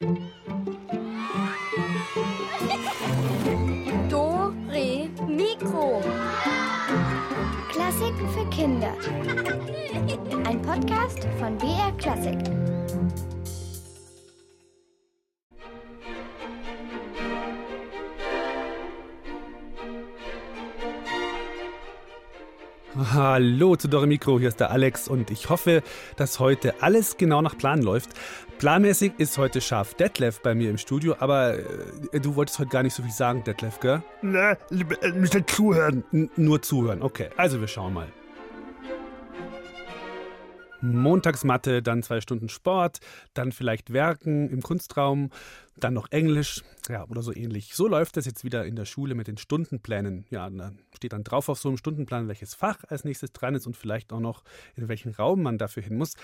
Do, Re, Mikro. Klassiken für Kinder. Ein Podcast von BR Klassik. Hallo zu Dore Mikro, hier ist der Alex und ich hoffe, dass heute alles genau nach Plan läuft. Planmäßig ist heute scharf Detlef bei mir im Studio, aber äh, du wolltest heute gar nicht so viel sagen, Detlef, gell? Na, müsst zuhören. N nur zuhören, okay. Also wir schauen mal. Montagsmatte, dann zwei Stunden Sport, dann vielleicht Werken im Kunstraum, dann noch Englisch, ja, oder so ähnlich. So läuft es jetzt wieder in der Schule mit den Stundenplänen. Ja, da steht dann drauf auf so einem Stundenplan, welches Fach als nächstes dran ist und vielleicht auch noch, in welchen Raum man dafür hin muss.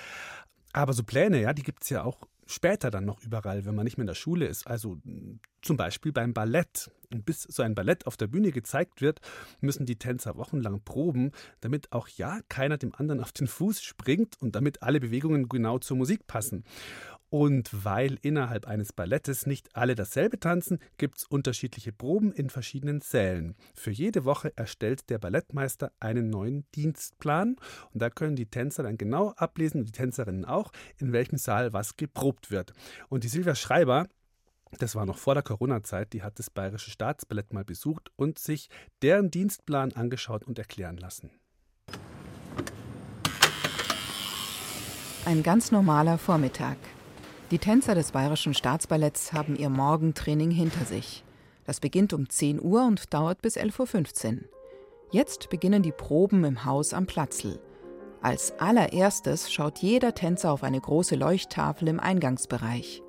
Aber so Pläne, ja, die gibt es ja auch später dann noch überall, wenn man nicht mehr in der Schule ist. Also zum Beispiel beim Ballett. Und bis so ein Ballett auf der Bühne gezeigt wird, müssen die Tänzer wochenlang proben, damit auch ja keiner dem anderen auf den Fuß springt und damit alle Bewegungen genau zur Musik passen. Und weil innerhalb eines Ballettes nicht alle dasselbe tanzen, gibt es unterschiedliche Proben in verschiedenen Sälen. Für jede Woche erstellt der Ballettmeister einen neuen Dienstplan und da können die Tänzer dann genau ablesen und die Tänzerinnen auch, in welchem Saal was geprobt wird. Und die Silvia Schreiber, das war noch vor der Corona-Zeit, die hat das Bayerische Staatsballett mal besucht und sich deren Dienstplan angeschaut und erklären lassen. Ein ganz normaler Vormittag. Die Tänzer des Bayerischen Staatsballetts haben ihr Morgentraining hinter sich. Das beginnt um 10 Uhr und dauert bis 11.15 Uhr. Jetzt beginnen die Proben im Haus am Platzl. Als allererstes schaut jeder Tänzer auf eine große Leuchttafel im Eingangsbereich.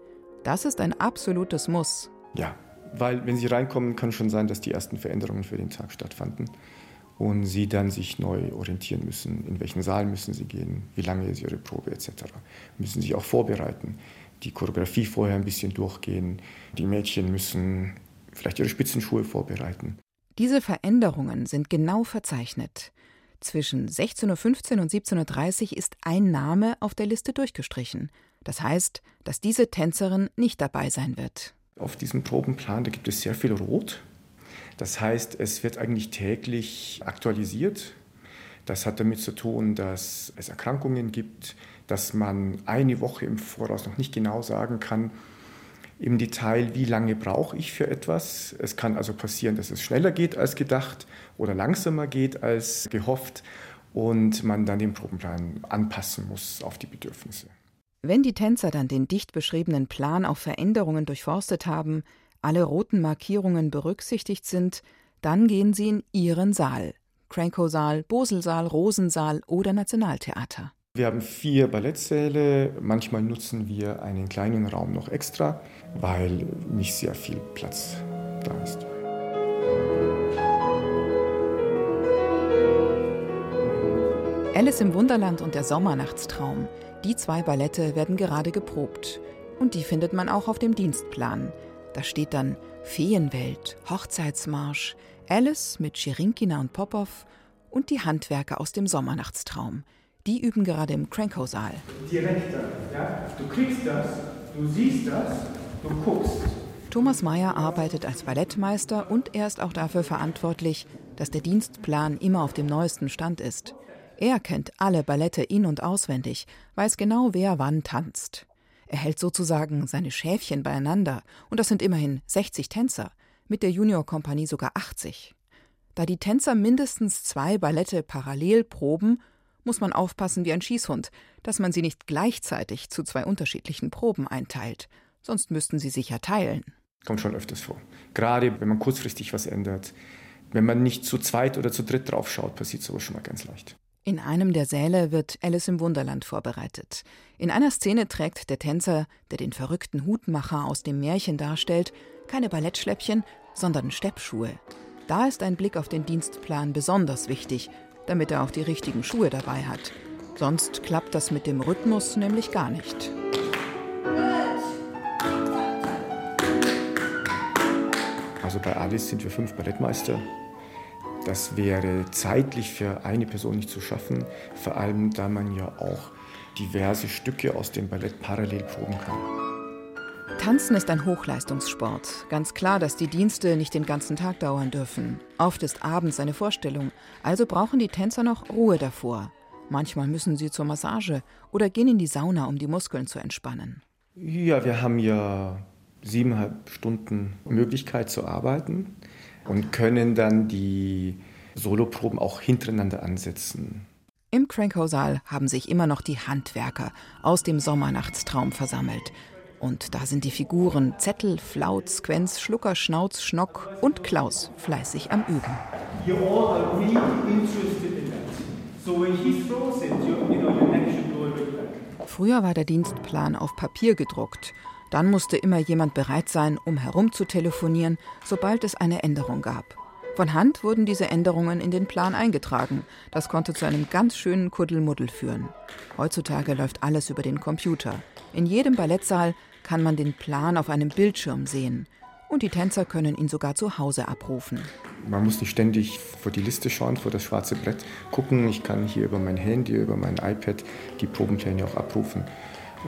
Das ist ein absolutes Muss. Ja, weil wenn Sie reinkommen, kann schon sein, dass die ersten Veränderungen für den Tag stattfanden und Sie dann sich neu orientieren müssen. In welchen Saal müssen Sie gehen, wie lange ist Ihre Probe etc. Müssen sich auch vorbereiten die Choreografie vorher ein bisschen durchgehen. Die Mädchen müssen vielleicht ihre Spitzenschuhe vorbereiten. Diese Veränderungen sind genau verzeichnet. Zwischen 16.15 Uhr und 17.30 Uhr ist ein Name auf der Liste durchgestrichen. Das heißt, dass diese Tänzerin nicht dabei sein wird. Auf diesem Probenplan, da gibt es sehr viel Rot. Das heißt, es wird eigentlich täglich aktualisiert. Das hat damit zu tun, dass es Erkrankungen gibt, dass man eine Woche im Voraus noch nicht genau sagen kann, im Detail, wie lange brauche ich für etwas. Es kann also passieren, dass es schneller geht als gedacht oder langsamer geht als gehofft und man dann den Probenplan anpassen muss auf die Bedürfnisse. Wenn die Tänzer dann den dicht beschriebenen Plan auf Veränderungen durchforstet haben, alle roten Markierungen berücksichtigt sind, dann gehen sie in ihren Saal. Cranko-Saal, Boselsaal, Rosensaal oder Nationaltheater. Wir haben vier Ballettsäle. Manchmal nutzen wir einen kleinen Raum noch extra, weil nicht sehr viel Platz da ist. Alice im Wunderland und der Sommernachtstraum. Die zwei Ballette werden gerade geprobt. Und die findet man auch auf dem Dienstplan. Da steht dann Feenwelt, Hochzeitsmarsch, Alice mit Schirinkina und Popov und die Handwerker aus dem Sommernachtstraum. Die üben gerade im Cranko-Saal. Direkter, ja? Du kriegst das, du siehst das, du guckst. Thomas Mayer arbeitet als Ballettmeister und er ist auch dafür verantwortlich, dass der Dienstplan immer auf dem neuesten Stand ist. Er kennt alle Ballette in- und auswendig, weiß genau, wer wann tanzt. Er hält sozusagen seine Schäfchen beieinander, und das sind immerhin 60 Tänzer, mit der Juniorkompanie sogar 80. Da die Tänzer mindestens zwei Ballette parallel proben, muss man aufpassen wie ein Schießhund, dass man sie nicht gleichzeitig zu zwei unterschiedlichen Proben einteilt, sonst müssten sie sich ja teilen. Kommt schon öfters vor. Gerade wenn man kurzfristig was ändert. Wenn man nicht zu zweit oder zu dritt drauf schaut, passiert sowas schon mal ganz leicht. In einem der Säle wird Alice im Wunderland vorbereitet. In einer Szene trägt der Tänzer, der den verrückten Hutmacher aus dem Märchen darstellt, keine Ballettschläppchen, sondern Steppschuhe. Da ist ein Blick auf den Dienstplan besonders wichtig, damit er auch die richtigen Schuhe dabei hat. Sonst klappt das mit dem Rhythmus nämlich gar nicht. Also bei Alice sind wir fünf Ballettmeister. Das wäre zeitlich für eine Person nicht zu schaffen, vor allem da man ja auch diverse Stücke aus dem Ballett parallel proben kann. Tanzen ist ein Hochleistungssport. Ganz klar, dass die Dienste nicht den ganzen Tag dauern dürfen. Oft ist abends eine Vorstellung, also brauchen die Tänzer noch Ruhe davor. Manchmal müssen sie zur Massage oder gehen in die Sauna, um die Muskeln zu entspannen. Ja, wir haben ja siebeneinhalb Stunden Möglichkeit zu arbeiten und können dann die Soloproben auch hintereinander ansetzen. Im Crankhaussaal haben sich immer noch die Handwerker aus dem Sommernachtstraum versammelt. Und da sind die Figuren Zettel, Flaut, Squenz, Schlucker, Schnauz, Schnock und Klaus fleißig am Üben. You all are really interested in that. So when he throws it, you, you know, your neck should go a bit back. Früher war der Dienstplan auf Papier gedruckt. Dann musste immer jemand bereit sein, um herumzutelefonieren, sobald es eine Änderung gab. Von Hand wurden diese Änderungen in den Plan eingetragen. Das konnte zu einem ganz schönen Kuddelmuddel führen. Heutzutage läuft alles über den Computer. In jedem Ballettsaal kann man den Plan auf einem Bildschirm sehen. Und die Tänzer können ihn sogar zu Hause abrufen. Man muss nicht ständig vor die Liste schauen, vor das schwarze Brett gucken. Ich kann hier über mein Handy, über mein iPad die Probenpläne auch abrufen.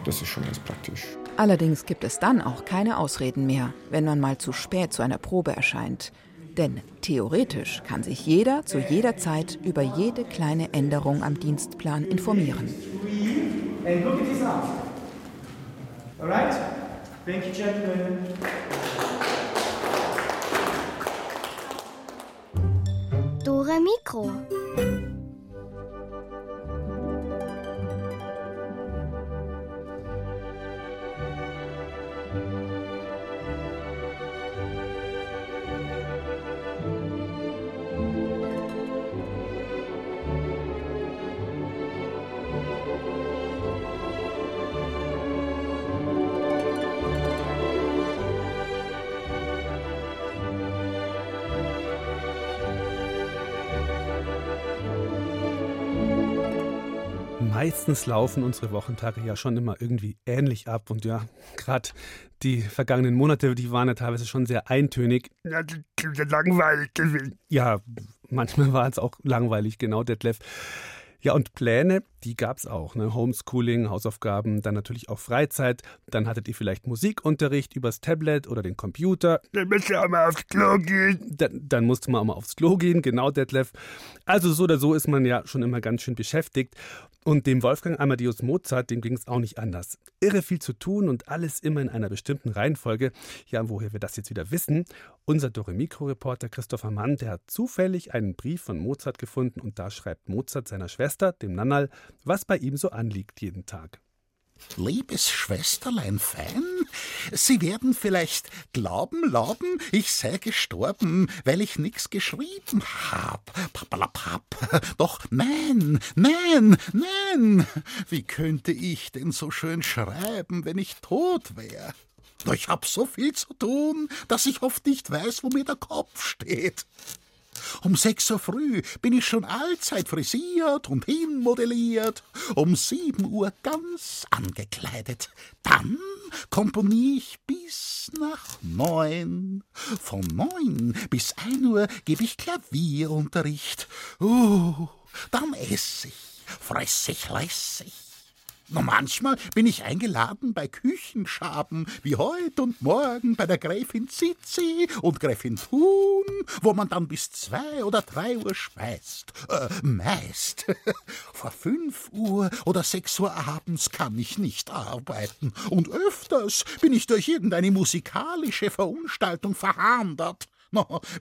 Das ist schon ganz praktisch. Allerdings gibt es dann auch keine Ausreden mehr, wenn man mal zu spät zu einer Probe erscheint. Denn theoretisch kann sich jeder zu jeder Zeit über jede kleine Änderung am Dienstplan informieren. All right? Thank you, gentlemen. Dora Mikro. Meistens laufen unsere Wochentage ja schon immer irgendwie ähnlich ab. Und ja, gerade die vergangenen Monate, die waren ja teilweise schon sehr eintönig. Ja, langweilig. Ja, manchmal war es auch langweilig, genau, Detlef. Ja, und Pläne, die gab es auch. Ne? Homeschooling, Hausaufgaben, dann natürlich auch Freizeit. Dann hattet ihr vielleicht Musikunterricht übers Tablet oder den Computer. Dann musst du auch mal aufs Klo gehen. Dann, dann musste man auch mal aufs Klo gehen, genau, Detlef. Also so oder so ist man ja schon immer ganz schön beschäftigt. Und dem Wolfgang Amadeus Mozart, dem ging es auch nicht anders. Irre viel zu tun und alles immer in einer bestimmten Reihenfolge. Ja, woher wir das jetzt wieder wissen? Unser Doremikro-Reporter Christopher Mann, der hat zufällig einen Brief von Mozart gefunden und da schreibt Mozart seiner Schwester, dem Nannal, was bei ihm so anliegt jeden Tag. Liebes Schwesterlein fein, Sie werden vielleicht glauben, lauben, ich sei gestorben, weil ich nix geschrieben hab. Papalapap. Doch nein, nein, nein. Wie könnte ich denn so schön schreiben, wenn ich tot wär? Ich hab so viel zu tun, dass ich oft nicht weiß, wo mir der Kopf steht. Um sechs Uhr früh bin ich schon allzeit frisiert und hinmodelliert, um sieben Uhr ganz angekleidet. Dann komponier ich bis nach neun. Von neun bis ein Uhr gebe ich Klavierunterricht. Uh, dann ess ich, fress ich lässig. Manchmal bin ich eingeladen bei Küchenschaben, wie heut und morgen bei der Gräfin Zizi und Gräfin Thun, wo man dann bis zwei oder drei Uhr speist. Äh, meist. Vor fünf Uhr oder sechs Uhr abends kann ich nicht arbeiten. Und öfters bin ich durch irgendeine musikalische Verunstaltung verhandert.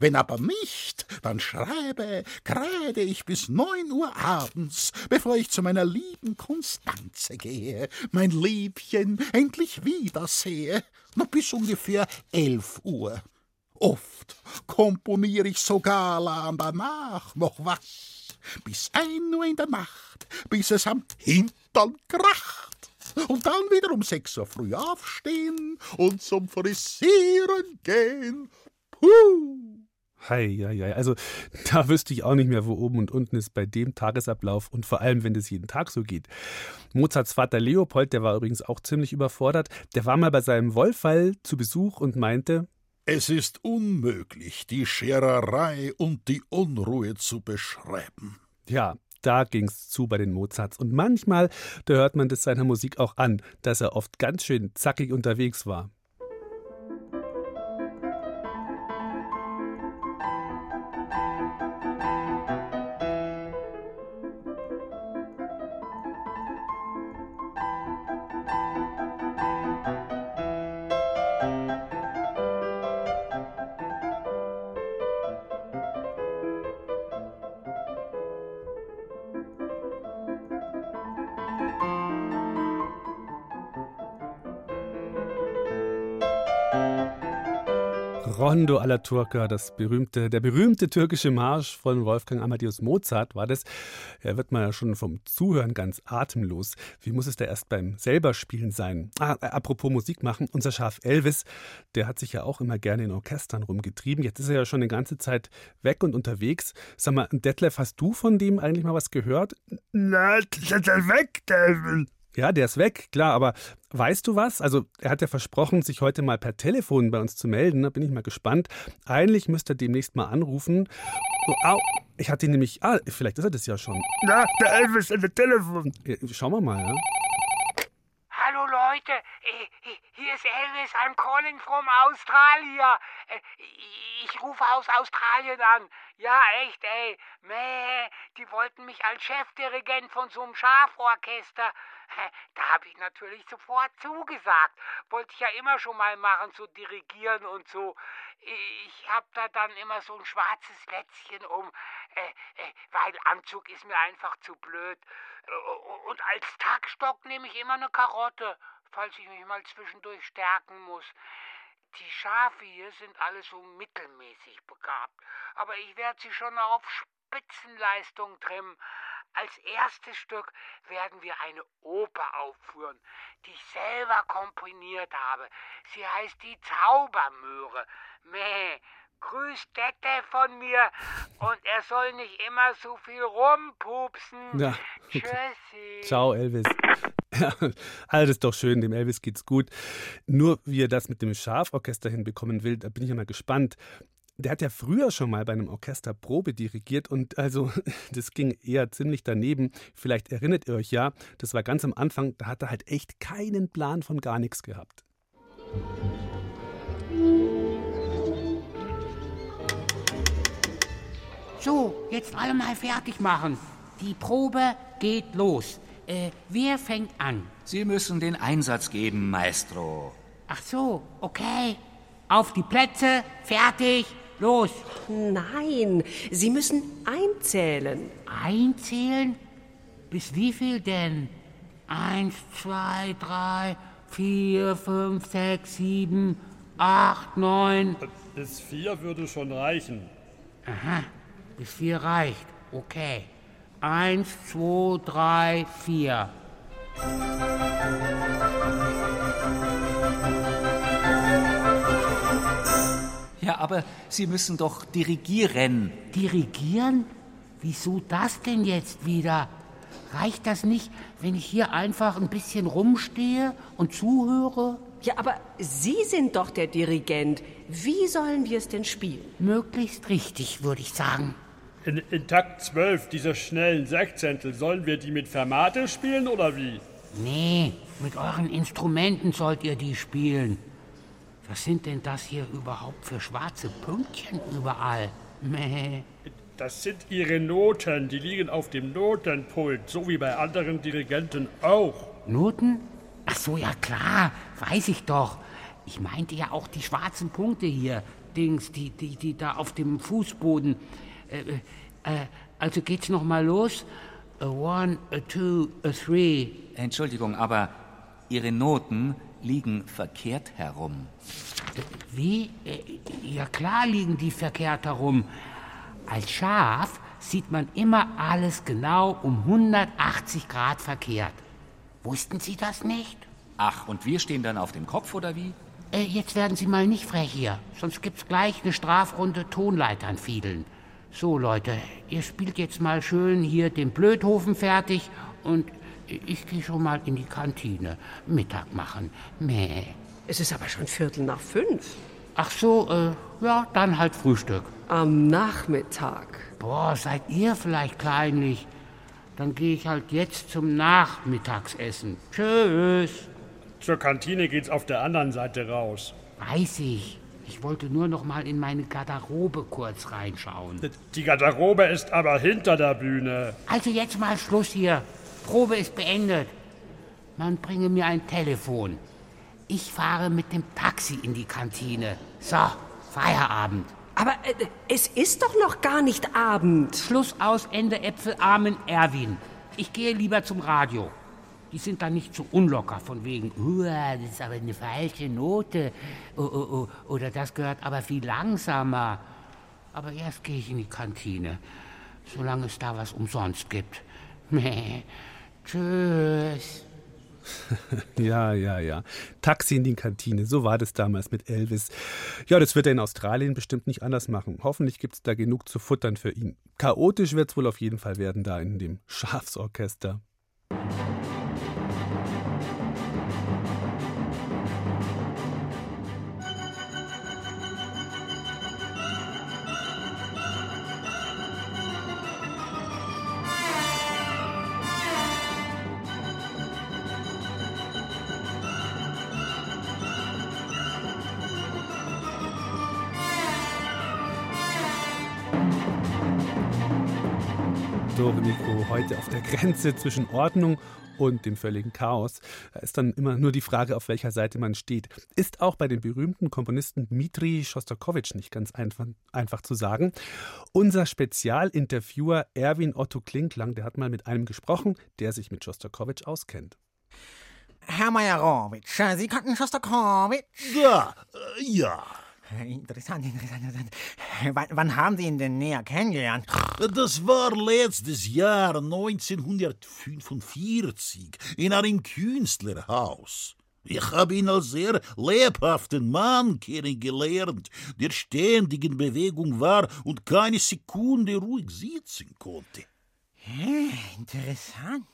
Wenn aber nicht, dann schreibe, kreide ich bis neun Uhr abends, bevor ich zu meiner lieben Konstanze gehe, mein Liebchen endlich wiedersehe, noch bis ungefähr elf Uhr. Oft komponiere ich sogar lang danach noch was, bis ein Uhr in der Nacht, bis es am Hintern kracht. Und dann wieder um sechs Uhr früh aufstehen und zum Frisieren gehen Puh. Hei, ja, ja. Also da wüsste ich auch nicht mehr, wo oben und unten ist bei dem Tagesablauf und vor allem, wenn das jeden Tag so geht. Mozarts Vater Leopold, der war übrigens auch ziemlich überfordert, der war mal bei seinem Wollfall zu Besuch und meinte, es ist unmöglich, die Schererei und die Unruhe zu beschreiben. Ja, da ging's zu bei den Mozarts. Und manchmal, da hört man das seiner Musik auch an, dass er oft ganz schön zackig unterwegs war. Rondo alla Turca, das berühmte, der berühmte türkische Marsch von Wolfgang Amadeus Mozart war das. Er wird man ja schon vom Zuhören ganz atemlos. Wie muss es da erst beim selber Spielen sein? Ah, äh, apropos Musik machen, unser Schaf Elvis, der hat sich ja auch immer gerne in Orchestern rumgetrieben. Jetzt ist er ja schon eine ganze Zeit weg und unterwegs. Sag mal, Detlef, hast du von dem eigentlich mal was gehört? Na, ist er weg, der ja, der ist weg, klar, aber weißt du was? Also, er hat ja versprochen, sich heute mal per Telefon bei uns zu melden. Da bin ich mal gespannt. Eigentlich müsste er demnächst mal anrufen. Oh, au, ich hatte ihn nämlich. Ah, vielleicht ist er das ja schon. Na, der Elvis an der Telefon. Ja, schauen wir mal, ja. Leute, hier ist Elvis, I'm calling from Australia. Äh, ich rufe aus Australien an. Ja, echt, ey. Meh, die wollten mich als Chefdirigent von so einem Schaforchester. Da habe ich natürlich sofort zugesagt. Wollte ich ja immer schon mal machen, so dirigieren und so. Ich habe da dann immer so ein schwarzes Lätzchen um, äh, äh, weil Anzug ist mir einfach zu blöd. Und als Taktstock nehme ich immer eine Karotte, falls ich mich mal zwischendurch stärken muss. Die Schafe hier sind alle so mittelmäßig begabt, aber ich werde sie schon auf Spitzenleistung trimmen. Als erstes Stück werden wir eine Oper aufführen, die ich selber komponiert habe. Sie heißt Die Zaubermöhre. Meh, grüß Dette von mir und er soll nicht immer so viel rumpupsen. Ja. Tschüssi. Ciao, Elvis. Ja, alles doch schön, dem Elvis geht's gut. Nur wie er das mit dem Schaforchester hinbekommen will, da bin ich ja mal gespannt. Der hat ja früher schon mal bei einem Orchester Probe dirigiert und also das ging eher ziemlich daneben. Vielleicht erinnert ihr euch ja, das war ganz am Anfang, da hat er halt echt keinen Plan von gar nichts gehabt. So, jetzt alle mal fertig machen. Die Probe geht los. Äh, wer fängt an? Sie müssen den Einsatz geben, Maestro. Ach so, okay. Auf die Plätze, fertig, Los. Nein, Sie müssen einzählen. Einzählen? Bis wie viel denn? Eins, zwei, drei, vier, fünf, sechs, sieben, acht, neun. Bis vier würde schon reichen. Aha, bis vier reicht. Okay. Eins, zwei, drei, vier. Ja, aber Sie müssen doch dirigieren. Dirigieren? Wieso das denn jetzt wieder? Reicht das nicht, wenn ich hier einfach ein bisschen rumstehe und zuhöre? Ja, aber Sie sind doch der Dirigent. Wie sollen wir es denn spielen? Möglichst richtig, würde ich sagen. In, in, Takt 12 dieser schnellen Sechzehntel, sollen wir die mit Fermate spielen oder wie? Nee, mit euren Instrumenten sollt ihr die spielen. Was sind denn das hier überhaupt für schwarze Pünktchen überall? Mäh. Das sind Ihre Noten, die liegen auf dem Notenpult, so wie bei anderen Dirigenten auch. Noten? Ach so, ja klar, weiß ich doch. Ich meinte ja auch die schwarzen Punkte hier, Dings, die, die, die da auf dem Fußboden. Äh, äh, also geht's noch mal los? A one, a two, a three. Entschuldigung, aber Ihre Noten liegen verkehrt herum. Wie? Äh, ja klar liegen die verkehrt herum. Als Schaf sieht man immer alles genau um 180 Grad verkehrt. Wussten Sie das nicht? Ach, und wir stehen dann auf dem Kopf, oder wie? Äh, jetzt werden Sie mal nicht frech hier, sonst gibt's gleich eine Strafrunde Tonleitern fiedeln. So, Leute, ihr spielt jetzt mal schön hier den Blödhofen fertig und ich gehe schon mal in die Kantine. Mittag machen. Mäh. Es ist aber schon Viertel nach fünf. Ach so, äh, ja, dann halt Frühstück. Am Nachmittag. Boah, seid ihr vielleicht kleinlich? Dann gehe ich halt jetzt zum Nachmittagsessen. Tschüss. Zur Kantine geht's auf der anderen Seite raus. Weiß ich. Ich wollte nur noch mal in meine Garderobe kurz reinschauen. Die Garderobe ist aber hinter der Bühne. Also jetzt mal Schluss hier. Probe ist beendet. Man bringe mir ein Telefon. Ich fahre mit dem Taxi in die Kantine. So, Feierabend. Aber äh, es ist doch noch gar nicht Abend. Schluss aus, Ende Äpfel, Amen, Erwin. Ich gehe lieber zum Radio. Die sind dann nicht so unlocker von wegen, das ist aber eine falsche Note oh, oh, oh, oder das gehört aber viel langsamer. Aber erst gehe ich in die Kantine, solange es da was umsonst gibt. Tschüss. ja, ja, ja. Taxi in die Kantine, so war das damals mit Elvis. Ja, das wird er in Australien bestimmt nicht anders machen. Hoffentlich gibt es da genug zu futtern für ihn. Chaotisch wird es wohl auf jeden Fall werden da in dem Schafsorchester. Domenico heute auf der Grenze zwischen Ordnung und dem völligen Chaos. Da ist dann immer nur die Frage, auf welcher Seite man steht. Ist auch bei dem berühmten Komponisten Dmitri Schostakowitsch nicht ganz einfach, einfach zu sagen. Unser Spezialinterviewer Erwin Otto Klinklang, der hat mal mit einem gesprochen, der sich mit Schostakowitsch auskennt. Herr Majerowitsch, Sie kannten Schostakowitsch? Ja, äh, ja. Interessant, interessant, interessant. Wann, wann, haben Sie ihn denn näher kennengelernt? Das war letztes Jahr 1945 in einem Künstlerhaus. Ich habe ihn als sehr lebhaften Mann kennengelernt, der ständig in Bewegung war und keine Sekunde ruhig sitzen konnte. Hm, interessant.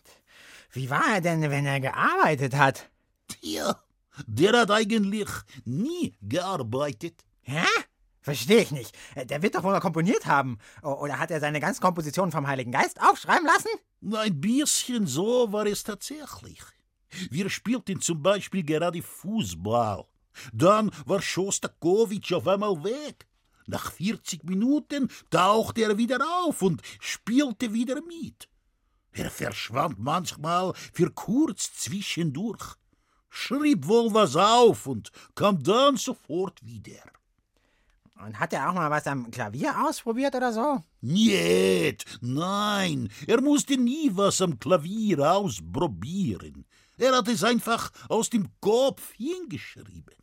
Wie war er denn, wenn er gearbeitet hat? Tja, der hat eigentlich nie gearbeitet. Hä? Verstehe ich nicht. Äh, der wird doch wohl mal komponiert haben. Oder hat er seine ganzen Kompositionen vom Heiligen Geist aufschreiben lassen? Ein bisschen so war es tatsächlich. Wir spielten zum Beispiel gerade Fußball. Dann war Schostakowitsch auf einmal weg. Nach 40 Minuten tauchte er wieder auf und spielte wieder mit. Er verschwand manchmal für kurz zwischendurch schrieb wohl was auf und kam dann sofort wieder. Und hat er auch mal was am Klavier ausprobiert oder so? Niet, nein, er musste nie was am Klavier ausprobieren. Er hat es einfach aus dem Kopf hingeschrieben.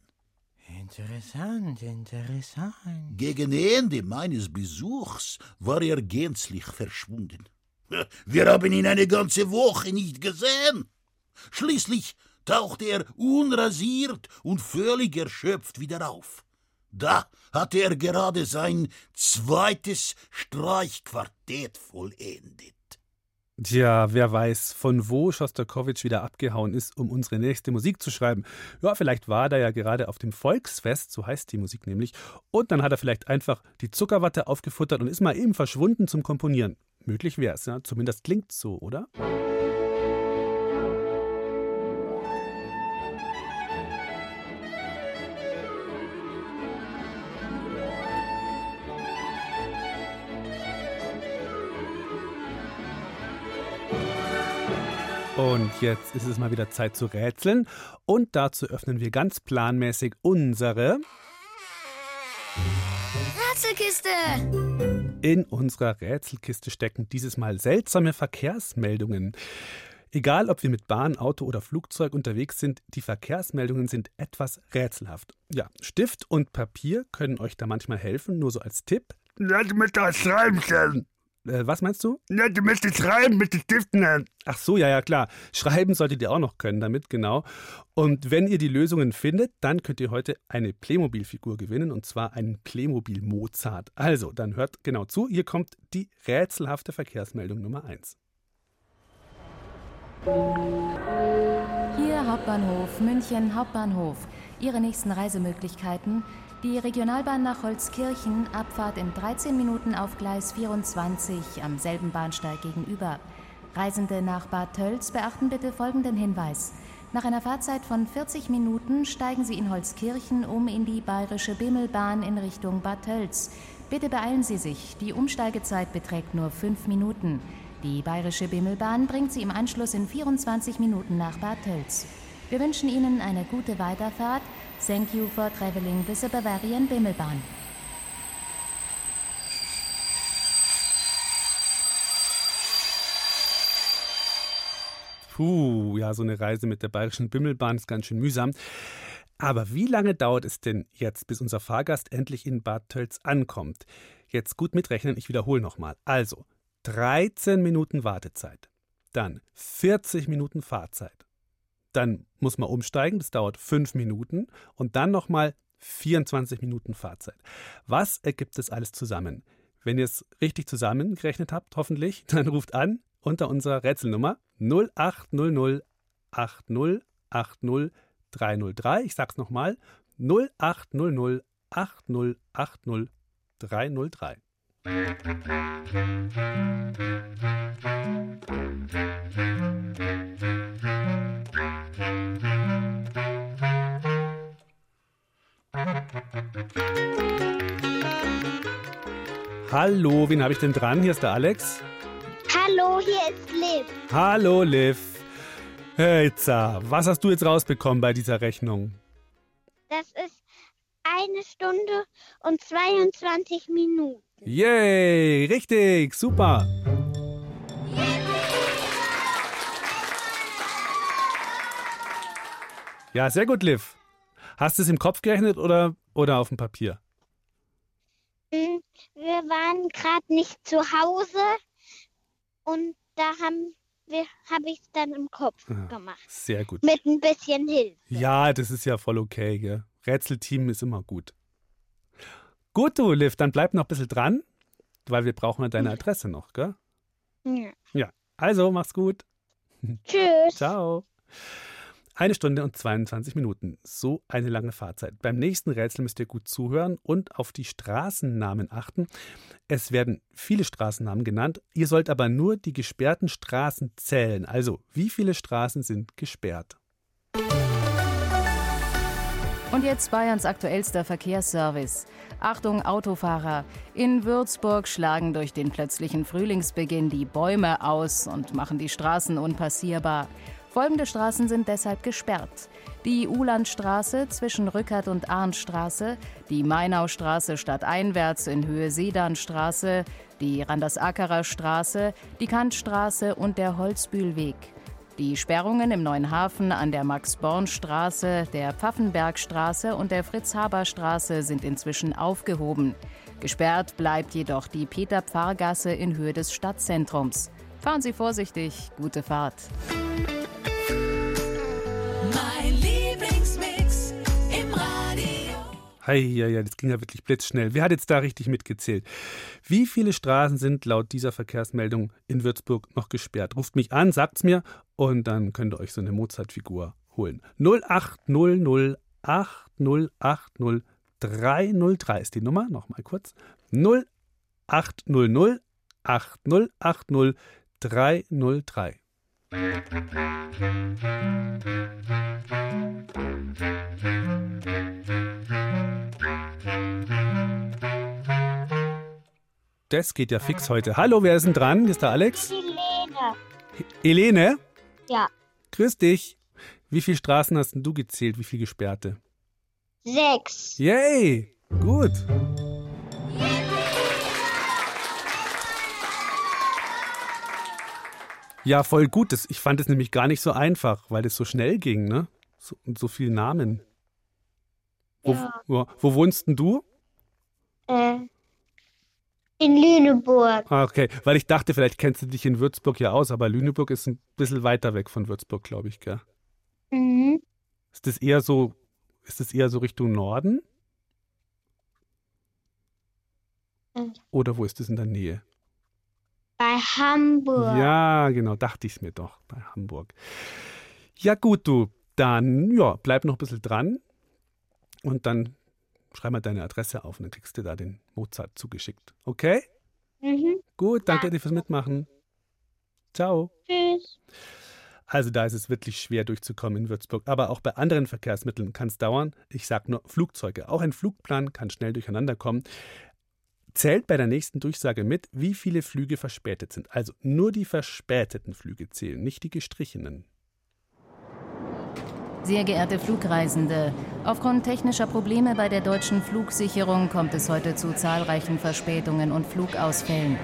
Interessant, interessant. Gegen Ende meines Besuchs war er gänzlich verschwunden. Wir haben ihn eine ganze Woche nicht gesehen. Schließlich tauchte er unrasiert und völlig erschöpft wieder auf. Da hatte er gerade sein zweites Streichquartett vollendet. Tja, wer weiß, von wo Schostakowitsch wieder abgehauen ist, um unsere nächste Musik zu schreiben. Ja, vielleicht war er ja gerade auf dem Volksfest, so heißt die Musik nämlich, und dann hat er vielleicht einfach die Zuckerwatte aufgefuttert und ist mal eben verschwunden zum Komponieren. Möglich wäre es, ja, zumindest klingt so, oder? Und jetzt ist es mal wieder Zeit zu rätseln. Und dazu öffnen wir ganz planmäßig unsere Rätselkiste. In unserer Rätselkiste stecken dieses Mal seltsame Verkehrsmeldungen. Egal, ob wir mit Bahn, Auto oder Flugzeug unterwegs sind, die Verkehrsmeldungen sind etwas rätselhaft. Ja, Stift und Papier können euch da manchmal helfen, nur so als Tipp. Nicht mit das Schreiben. Äh, was meinst du? Ja, du müsstest schreiben mit den Stiften. Ach so, ja, ja, klar. Schreiben solltet ihr auch noch können damit, genau. Und wenn ihr die Lösungen findet, dann könnt ihr heute eine Playmobil-Figur gewinnen und zwar einen Playmobil Mozart. Also, dann hört genau zu. Hier kommt die rätselhafte Verkehrsmeldung Nummer 1. Hier Hauptbahnhof, München Hauptbahnhof. Ihre nächsten Reisemöglichkeiten die Regionalbahn nach Holzkirchen, Abfahrt in 13 Minuten auf Gleis 24 am selben Bahnsteig gegenüber. Reisende nach Bad Tölz beachten bitte folgenden Hinweis. Nach einer Fahrzeit von 40 Minuten steigen Sie in Holzkirchen um in die Bayerische Bimmelbahn in Richtung Bad Tölz. Bitte beeilen Sie sich, die Umsteigezeit beträgt nur 5 Minuten. Die Bayerische Bimmelbahn bringt Sie im Anschluss in 24 Minuten nach Bad Tölz. Wir wünschen Ihnen eine gute Weiterfahrt Thank you for traveling with the Bavarian Bimmelbahn. Puh, ja, so eine Reise mit der Bayerischen Bimmelbahn ist ganz schön mühsam. Aber wie lange dauert es denn jetzt, bis unser Fahrgast endlich in Bad Tölz ankommt? Jetzt gut mitrechnen, ich wiederhole nochmal. Also, 13 Minuten Wartezeit, dann 40 Minuten Fahrzeit. Dann muss man umsteigen, das dauert 5 Minuten und dann nochmal 24 Minuten Fahrzeit. Was ergibt das alles zusammen? Wenn ihr es richtig zusammengerechnet habt, hoffentlich, dann ruft an unter unserer Rätselnummer 0800 80 80 303. Ich sag's nochmal: 0800 80 80 303. Hallo, wen habe ich denn dran? Hier ist der Alex. Hallo, hier ist Liv. Hallo, Liv. Hey, Za, was hast du jetzt rausbekommen bei dieser Rechnung? Das ist eine Stunde und 22 Minuten. Yay, richtig, super. Ja, sehr gut, Liv. Hast du es im Kopf gerechnet oder, oder auf dem Papier? Hm, Wir waren gerade nicht zu Hause und da haben wir habe ich es dann im Kopf Ah, gemacht. Sehr gut. Mit ein bisschen Hilfe. Ja, das ist ja voll okay, gell? Rätselteam ist immer gut. Gut, du, Liv, dann bleib noch ein bisschen dran, weil wir brauchen ja deine Adresse noch, gell? Ja. Ja, also mach's gut. Tschüss. Ciao. Eine Stunde und 22 Minuten. So eine lange Fahrzeit. Beim nächsten Rätsel müsst ihr gut zuhören und auf die Straßennamen achten. Es werden viele Straßennamen genannt. Ihr sollt aber nur die gesperrten Straßen zählen. Also, wie viele Straßen sind gesperrt? Und jetzt Bayerns aktuellster Verkehrsservice. Achtung, Autofahrer. In Würzburg schlagen durch den plötzlichen Frühlingsbeginn die Bäume aus und machen die Straßen unpassierbar. Folgende Straßen sind deshalb gesperrt. Die Ulandstraße zwischen Rückert und Arnstraße, die Mainaustraße stadteinwärts in Höhe Sedanstraße, die Randersakerer Straße, die Kantstraße und der Holzbühlweg. Die Sperrungen im Neuen Hafen an der Max-Born-Straße, der Pfaffenbergstraße und der Fritz-Haber-Straße sind inzwischen aufgehoben. Gesperrt bleibt jedoch die Peter-Pfarr-Gasse in Höhe des Stadtzentrums. Fahren Sie vorsichtig, gute Fahrt. Ja, ja, das ging ja wirklich blitzschnell. Wer hat jetzt da richtig mitgezählt? Wie viele Straßen sind laut dieser Verkehrsmeldung in Würzburg noch gesperrt? Ruft mich an, sagt's mir und dann könnt ihr euch so eine Mozart-Figur holen. 0800 8080 303 ist die Nummer. Nochmal kurz. 0800 8080 303. Das geht ja fix heute. Hallo, wer ist denn dran? Ist der Alex. Helene. Helene, Ja. grüß dich. Wie viele Straßen hast denn du gezählt? Wie viele gesperrte? Sechs. Yay! Gut. Ja, voll gut. Das, ich fand es nämlich gar nicht so einfach, weil es so schnell ging, ne? So, und so viele Namen. Wo, Ja. wo, wo wohnst denn du? Äh, in Lüneburg. Ah, okay, weil ich dachte, vielleicht kennst du dich in Würzburg ja aus, aber Lüneburg ist ein bisschen weiter weg von Würzburg, glaube ich, gell? Mhm. Ist das eher so, ist das eher so Richtung Norden? Äh, Oder wo ist das in der Nähe? Bei Hamburg. Ja, genau, dachte ich es mir doch, bei Hamburg. Ja, gut, du, dann, ja, bleib noch ein bisschen dran und dann schreib mal deine Adresse auf und dann kriegst du da den Mozart zugeschickt. Okay? Mhm. Gut, danke dir fürs Mitmachen. Ciao. Tschüss. Also da ist es wirklich schwer durchzukommen in Würzburg. Aber auch bei anderen Verkehrsmitteln kann es dauern. Ich sage nur Flugzeuge. Auch ein Flugplan kann schnell durcheinander kommen. Zählt bei der nächsten Durchsage mit, wie viele Flüge verspätet sind. Also nur die verspäteten Flüge zählen, nicht die gestrichenen. Sehr geehrte Flugreisende, aufgrund technischer Probleme bei der deutschen Flugsicherung kommt es heute zu zahlreichen Verspätungen und Flugausfällen.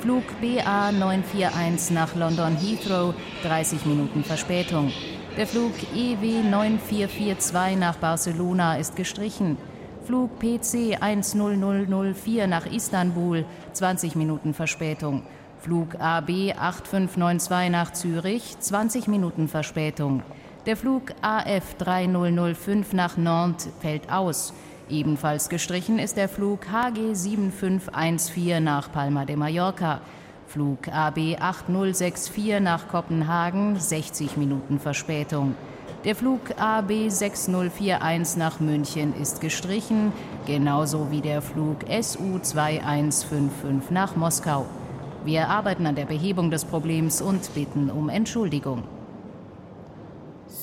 Flug BA 941 nach London Heathrow, 30 Minuten Verspätung. Der Flug EW 9442 nach Barcelona ist gestrichen. Flug PC 10004 nach Istanbul, 20 Minuten Verspätung. Flug AB 8592 nach Zürich, 20 Minuten Verspätung. Der Flug AF 3005 nach Nantes fällt aus. Ebenfalls gestrichen ist der Flug HG 7514 nach Palma de Mallorca. Flug AB 8064 nach Kopenhagen, 60 Minuten Verspätung. Der Flug AB 6041 nach München ist gestrichen, genauso wie der Flug SU 2155 nach Moskau. Wir arbeiten an der Behebung des Problems und bitten um Entschuldigung.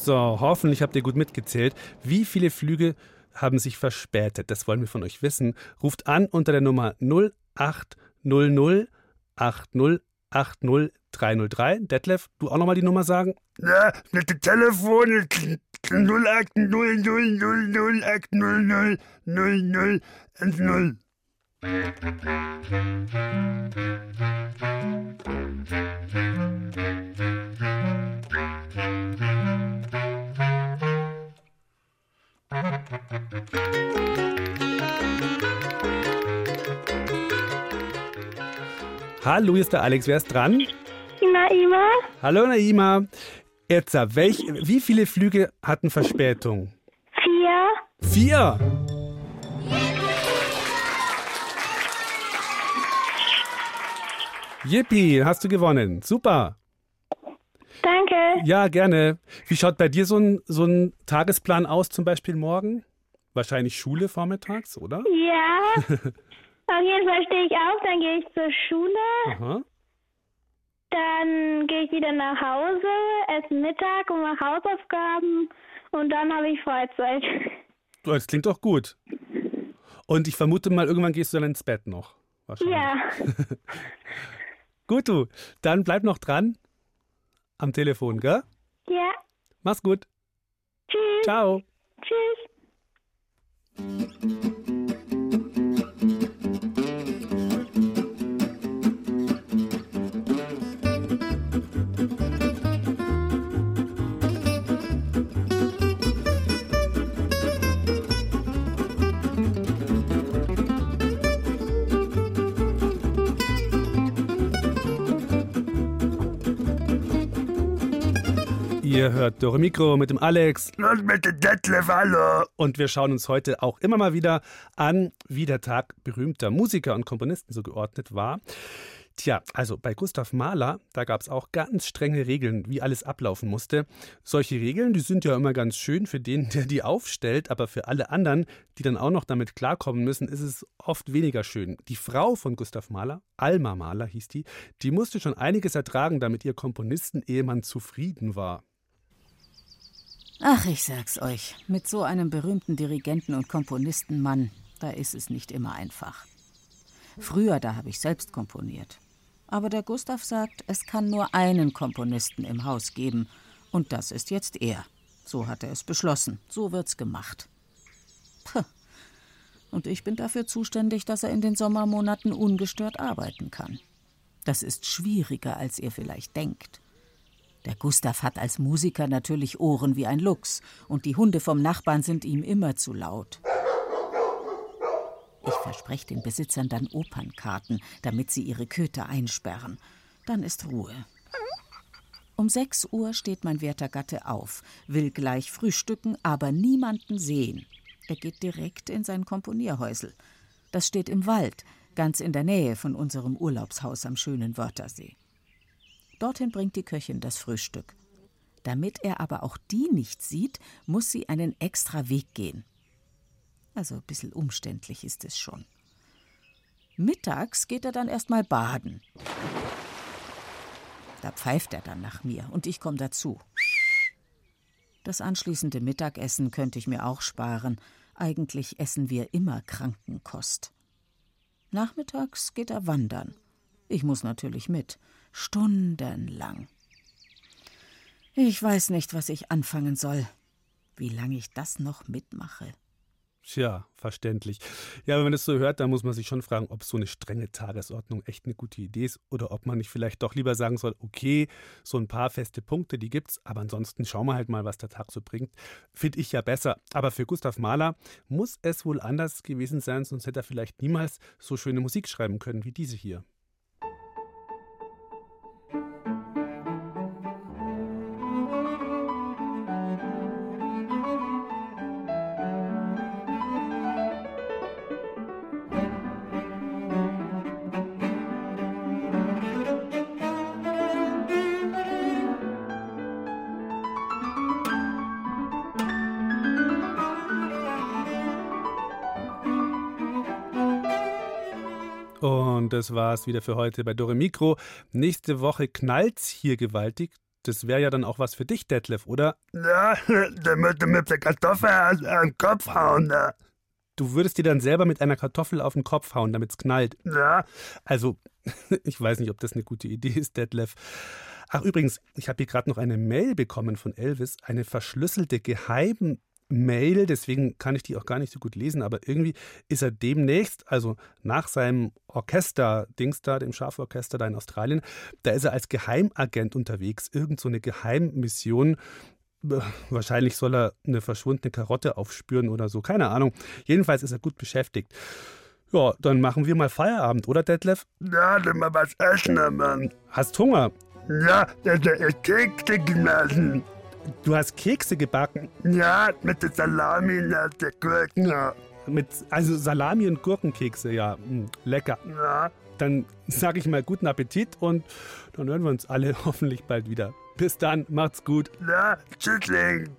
So, hoffentlich habt ihr gut mitgezählt. Wie viele Flüge haben sich verspätet? Das wollen wir von euch wissen. Ruft an unter der Nummer 0800 80 80 303. Detlef, du auch nochmal die Nummer sagen? Ja, mit dem Telefon ist 08 00 00 8 00 00 10. Hallo, hier ist der Alex. Wer ist dran? Naima, Hallo, Naima. Jetzt, welch, wie viele Flüge hatten Verspätung? vier, Vier. Yippie, hast du gewonnen. Super. danke. Ja, gerne. Wie schaut bei dir so ein, so ein Tagesplan aus, zum Beispiel morgen? Wahrscheinlich Schule vormittags, oder? Ja, auf jeden Fall stehe ich auf, dann gehe ich zur Schule, Aha. dann gehe ich wieder nach Hause, esse Mittag und mache Hausaufgaben und dann habe ich Freizeit. Du, Das klingt doch gut. Und ich vermute mal, irgendwann gehst du dann ins Bett noch. Wahrscheinlich. Ja, Gut, du. Dann bleib noch dran am Telefon, gell? ja, Mach's gut. tschüss. Ciao. Tschüss. Ihr hört Dore Mikro mit dem Alex. Und mit dem Detlef, hallo. Und wir schauen uns heute auch immer mal wieder an, wie der Tag berühmter Musiker und Komponisten so geordnet war. Tja, also bei Gustav Mahler, da gab es auch ganz strenge Regeln, wie alles ablaufen musste. Solche Regeln, die sind ja immer ganz schön für den, der die aufstellt, aber für alle anderen, die dann auch noch damit klarkommen müssen, ist es oft weniger schön. Die Frau von Gustav Mahler, Alma Mahler hieß die, die musste schon einiges ertragen, damit ihr Komponistenehemann zufrieden war. Ach, ich sag's euch, mit so einem berühmten Dirigenten und Komponistenmann, da ist es nicht immer einfach. Früher, da habe ich selbst komponiert. Aber der Gustav sagt, es kann nur einen Komponisten im Haus geben. Und das ist jetzt er. So hat er es beschlossen. So wird's gemacht. Puh. Und ich bin dafür zuständig, dass er in den Sommermonaten ungestört arbeiten kann. Das ist schwieriger, als ihr vielleicht denkt. Der Gustav hat als Musiker natürlich Ohren wie ein Luchs, und die Hunde vom Nachbarn sind ihm immer zu laut. Ich verspreche den Besitzern dann Opernkarten, damit sie ihre Köter einsperren. Dann ist Ruhe. Um sechs Uhr steht mein werter Gatte auf, will gleich frühstücken, aber niemanden sehen. Er geht direkt in sein Komponierhäusel. Das steht im Wald, ganz in der Nähe von unserem Urlaubshaus am schönen Wörthersee. Dorthin bringt die Köchin das Frühstück. Damit er aber auch die nicht sieht, muss sie einen extra Weg gehen. Also ein bisschen umständlich ist es schon. Mittags geht er dann erst mal baden. Da pfeift er dann nach mir und ich komme dazu. Das anschließende Mittagessen könnte ich mir auch sparen. Eigentlich essen wir immer Krankenkost. Nachmittags geht er wandern. Ich muss natürlich mit. Stundenlang. Ich weiß nicht, was ich anfangen soll. Wie lange ich das noch mitmache. Tja, verständlich. Ja, wenn man das so hört, dann muss man sich schon fragen, ob so eine strenge Tagesordnung echt eine gute Idee ist oder ob man nicht vielleicht doch lieber sagen soll, okay, so ein paar feste Punkte, die gibt's, aber ansonsten schauen wir halt mal, was der Tag so bringt. Finde ich ja besser. Aber für Gustav Mahler muss es wohl anders gewesen sein, sonst hätte er vielleicht niemals so schöne Musik schreiben können wie diese hier. Und das war's wieder für heute bei Dore Mikro. Nächste Woche knallt's hier gewaltig. Das wäre ja dann auch was für dich, Detlef, oder? Ja, der müsste mit der Kartoffel an den Kopf hauen. Ne? Du würdest dir dann selber mit einer Kartoffel auf den Kopf hauen, damit's knallt. Ja. Also, ich weiß nicht, ob das eine gute Idee ist, Detlef. Ach, übrigens, ich habe hier gerade noch eine Mail bekommen von Elvis, eine verschlüsselte Geheim Mail, deswegen kann ich die auch gar nicht so gut lesen, aber irgendwie ist er demnächst, also nach seinem Orchester-Dings da, dem Schaforchester da in Australien, da ist er als Geheimagent unterwegs, irgend so eine Geheimmission. Wahrscheinlich soll er eine verschwundene Karotte aufspüren oder so, keine Ahnung. Jedenfalls ist er gut beschäftigt. Ja, dann machen wir mal Feierabend, oder Detlef? Ja, dann mal was essen, Mann. Hast Hunger? Ja, das ist Kekse genossen. Du hast Kekse gebacken? Ja, mit der Salami und der Gurken. Ja. Mit, also Salami und Gurkenkekse, ja. Hm, lecker. Ja. Dann sage ich mal guten Appetit und dann hören wir uns alle hoffentlich bald wieder. Bis dann, macht's gut. Ja, tschüssling.